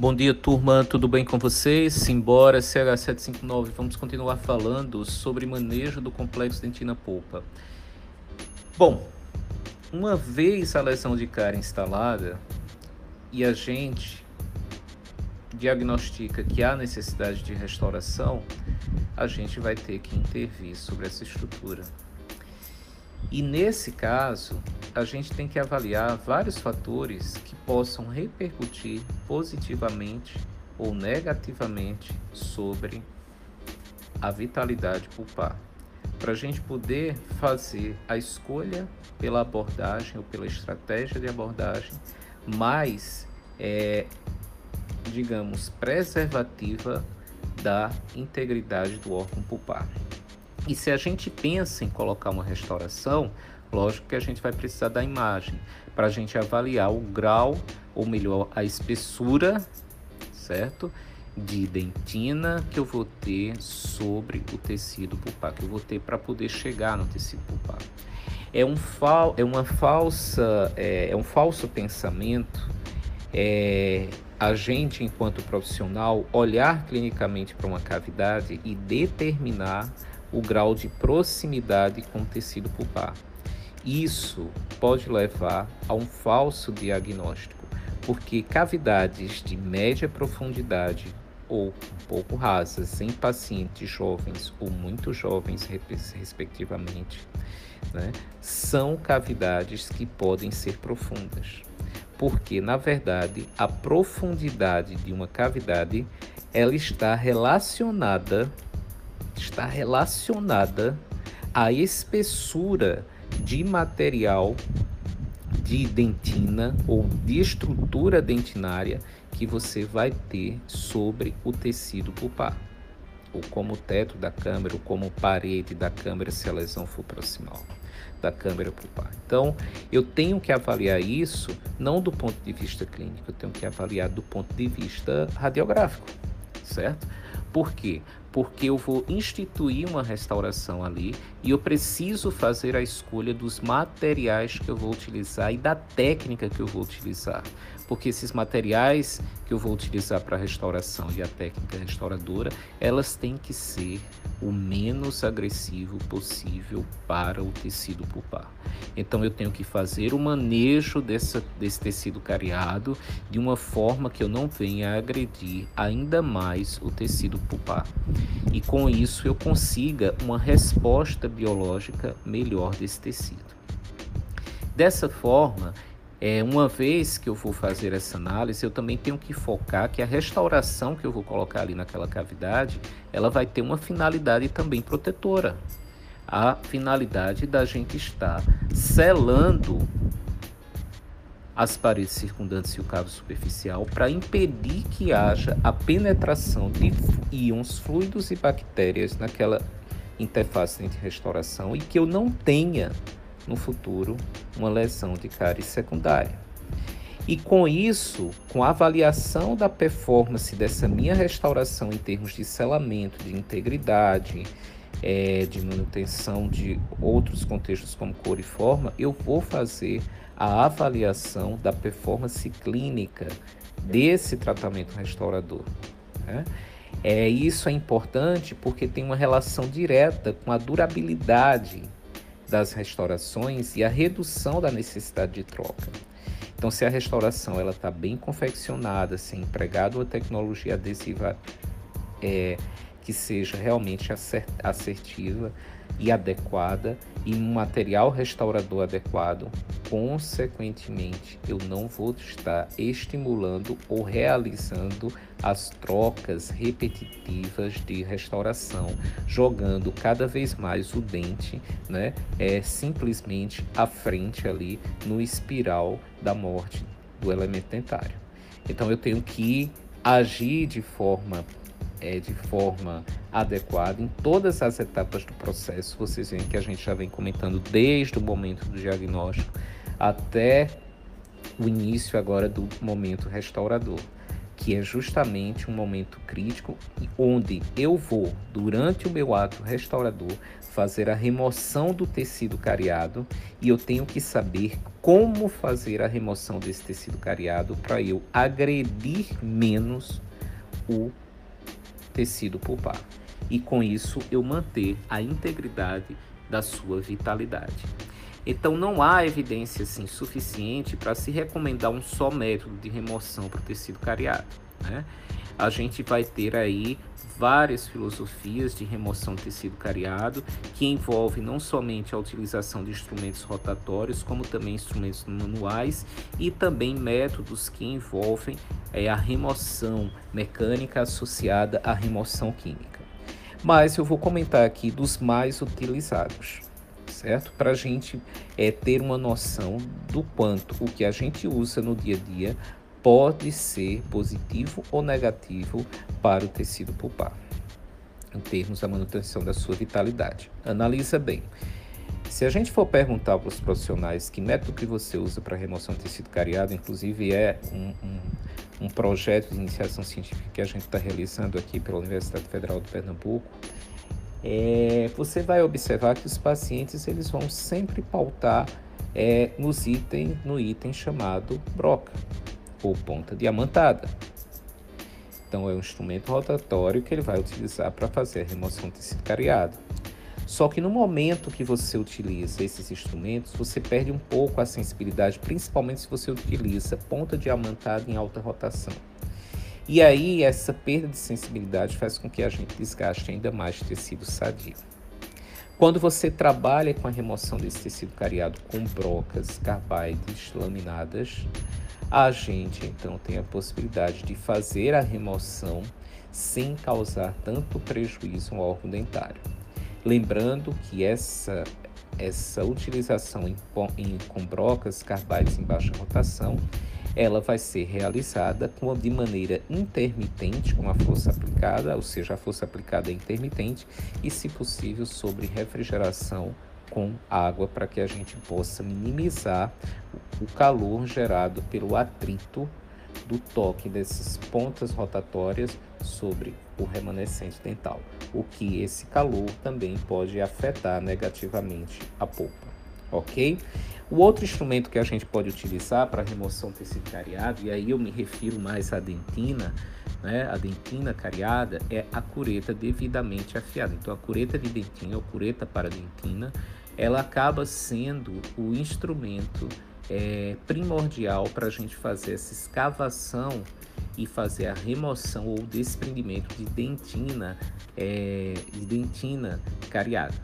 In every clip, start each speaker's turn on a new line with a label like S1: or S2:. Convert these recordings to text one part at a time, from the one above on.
S1: Bom dia, turma. Tudo bem com vocês? Simbora, CH759. Vamos continuar falando sobre manejo do complexo dentina-polpa. Bom, uma vez a lesão de cárie instalada e a gente diagnostica que há necessidade de restauração, a gente vai ter que intervir sobre essa estrutura. E nesse caso, a gente tem que avaliar vários fatores que possam repercutir positivamente ou negativamente sobre a vitalidade pulpar, para a gente poder fazer a escolha pela abordagem ou pela estratégia de abordagem mais, é, digamos, preservativa da integridade do órgão pulpar. E se a gente pensa em colocar uma restauração, lógico que a gente vai precisar da imagem para a gente avaliar o grau, ou melhor, a espessura, certo? De dentina que eu vou ter sobre o tecido pulpar, que eu vou ter para poder chegar no tecido pulpar. É, um fal, é uma falsa, é, é um falso pensamento é, a gente, enquanto profissional, olhar clinicamente para uma cavidade e determinar o grau de proximidade com o tecido pulpar. Isso pode levar a um falso diagnóstico, porque cavidades de média profundidade ou pouco rasas em pacientes jovens ou muito jovens, respectivamente, né, são cavidades que podem ser profundas. Porque, na verdade, a profundidade de uma cavidade ela está relacionada está relacionada à espessura de material de dentina ou de estrutura dentinária que você vai ter sobre o tecido pulpar, ou como teto da câmara, ou como parede da câmara se a lesão for proximal da câmara pulpar. Então, eu tenho que avaliar isso não do ponto de vista clínico, eu tenho que avaliar do ponto de vista radiográfico, certo? Por quê? Porque eu vou instituir uma restauração ali e eu preciso fazer a escolha dos materiais que eu vou utilizar e da técnica que eu vou utilizar. Porque esses materiais que eu vou utilizar para a restauração e a técnica restauradora, elas têm que ser o menos agressivo possível para o tecido pulpar. Então eu tenho que fazer o manejo dessa, desse tecido cariado de uma forma que eu não venha agredir ainda mais o tecido pulpar. E com isso eu consiga uma resposta biológica melhor desse tecido. Dessa forma, é, uma vez que eu vou fazer essa análise, eu também tenho que focar que a restauração que eu vou colocar ali naquela cavidade, ela vai ter uma finalidade também protetora. A finalidade da gente estar selando as paredes circundantes e o cabo superficial para impedir que haja a penetração de íons, fluidos e bactérias naquela interface de restauração e que eu não tenha no futuro uma lesão de cárie secundária. E com isso, com a avaliação da performance dessa minha restauração em termos de selamento, de integridade, é, de manutenção de outros contextos como cor e forma, eu vou fazer a avaliação da performance clínica desse tratamento restaurador. Né? É, isso é importante porque tem uma relação direta com a durabilidade das restaurações e a redução da necessidade de troca. Então, se a restauração ela está bem confeccionada, se é empregado uma tecnologia adesiva é, que seja realmente assertiva e adequada e um material restaurador adequado, consequentemente, eu não vou estar estimulando ou realizando as trocas repetitivas de restauração, jogando cada vez mais o dente, né, é simplesmente à frente ali no espiral da morte do elemento dentário. Então eu tenho que agir de forma é, de forma adequada em todas as etapas do processo. Vocês veem que a gente já vem comentando desde o momento do diagnóstico até o início agora do momento restaurador. que é justamente um momento crítico onde eu vou, durante o meu ato restaurador, fazer a remoção do tecido cariado e eu tenho que saber como fazer a remoção desse tecido cariado para eu agredir menos o tecido pulpar e com isso eu manter a integridade da sua vitalidade. Então não há evidência assim, suficiente para se recomendar um só método de remoção para o tecido cariado. Né? A gente vai ter aí várias filosofias de remoção do tecido cariado que envolvem não somente a utilização de instrumentos rotatórios, como também instrumentos manuais e também métodos que envolvem é, a remoção mecânica associada à remoção química. Mas eu vou comentar aqui dos mais utilizados certo? Para a gente é, ter uma noção do quanto o que a gente usa no dia a dia pode ser positivo ou negativo para o tecido pulpar, em termos da manutenção da sua vitalidade. Analisa bem. Se a gente for perguntar para os profissionais que método que você usa para remoção de tecido cariado, inclusive é um, um, um projeto de iniciação científica que a gente está realizando aqui pela Universidade Federal de Pernambuco, é, você vai observar que os pacientes eles vão sempre pautar é, nos item, no item chamado broca ou ponta diamantada. Então é um instrumento rotatório que ele vai utilizar para fazer a remoção tecido cariado. Só que no momento que você utiliza esses instrumentos, você perde um pouco a sensibilidade, principalmente se você utiliza ponta diamantada em alta rotação. E aí essa perda de sensibilidade faz com que a gente desgaste ainda mais tecido sadio. Quando você trabalha com a remoção desse tecido cariado com brocas, carbaides, laminadas, a gente então tem a possibilidade de fazer a remoção sem causar tanto prejuízo ao órgão dentário. Lembrando que essa, essa utilização em, em, com brocas, carbaides em baixa rotação, ela vai ser realizada com, de maneira intermitente, com a força aplicada, ou seja, a força aplicada é intermitente, e, se possível, sobre refrigeração com água para que a gente possa minimizar o calor gerado pelo atrito do toque dessas pontas rotatórias sobre o remanescente dental, o que esse calor também pode afetar negativamente a polpa, ok? O outro instrumento que a gente pode utilizar para remoção do tecido cariado, e aí eu me refiro mais à dentina, né? A dentina cariada é a cureta devidamente afiada. Então a cureta de dentina, ou cureta para dentina, ela acaba sendo o instrumento é, primordial para a gente fazer essa escavação e fazer a remoção ou desprendimento de dentina, é, de dentina cariada,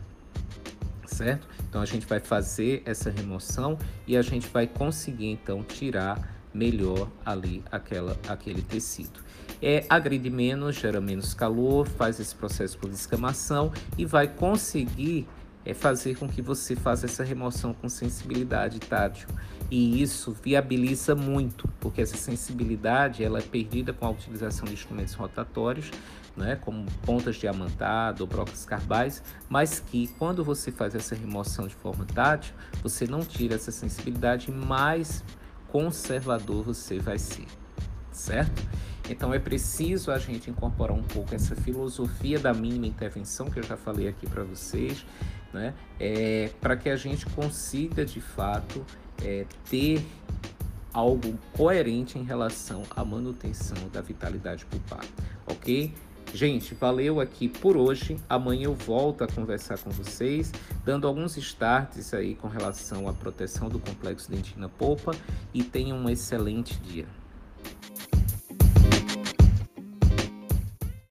S1: certo? Então a gente vai fazer essa remoção e a gente vai conseguir então tirar melhor ali aquela, aquele tecido. É, agride menos, gera menos calor, faz esse processo por descamação e vai conseguir é fazer com que você faça essa remoção com sensibilidade tátil. E isso viabiliza muito, porque essa sensibilidade ela é perdida com a utilização de instrumentos rotatórios, né, como pontas diamantadas ou brocas carbais, mas que quando você faz essa remoção de forma tátil, você não tira essa sensibilidade, mais conservador você vai ser, certo? Então é preciso a gente incorporar um pouco essa filosofia da mínima intervenção que eu já falei aqui para vocês, né? É, para que a gente consiga de fato é, ter algo coerente em relação à manutenção da vitalidade pulpar, ok? Gente, valeu aqui por hoje. Amanhã eu volto a conversar com vocês, dando alguns starts aí com relação à proteção do complexo dentina polpa e tenham um excelente dia.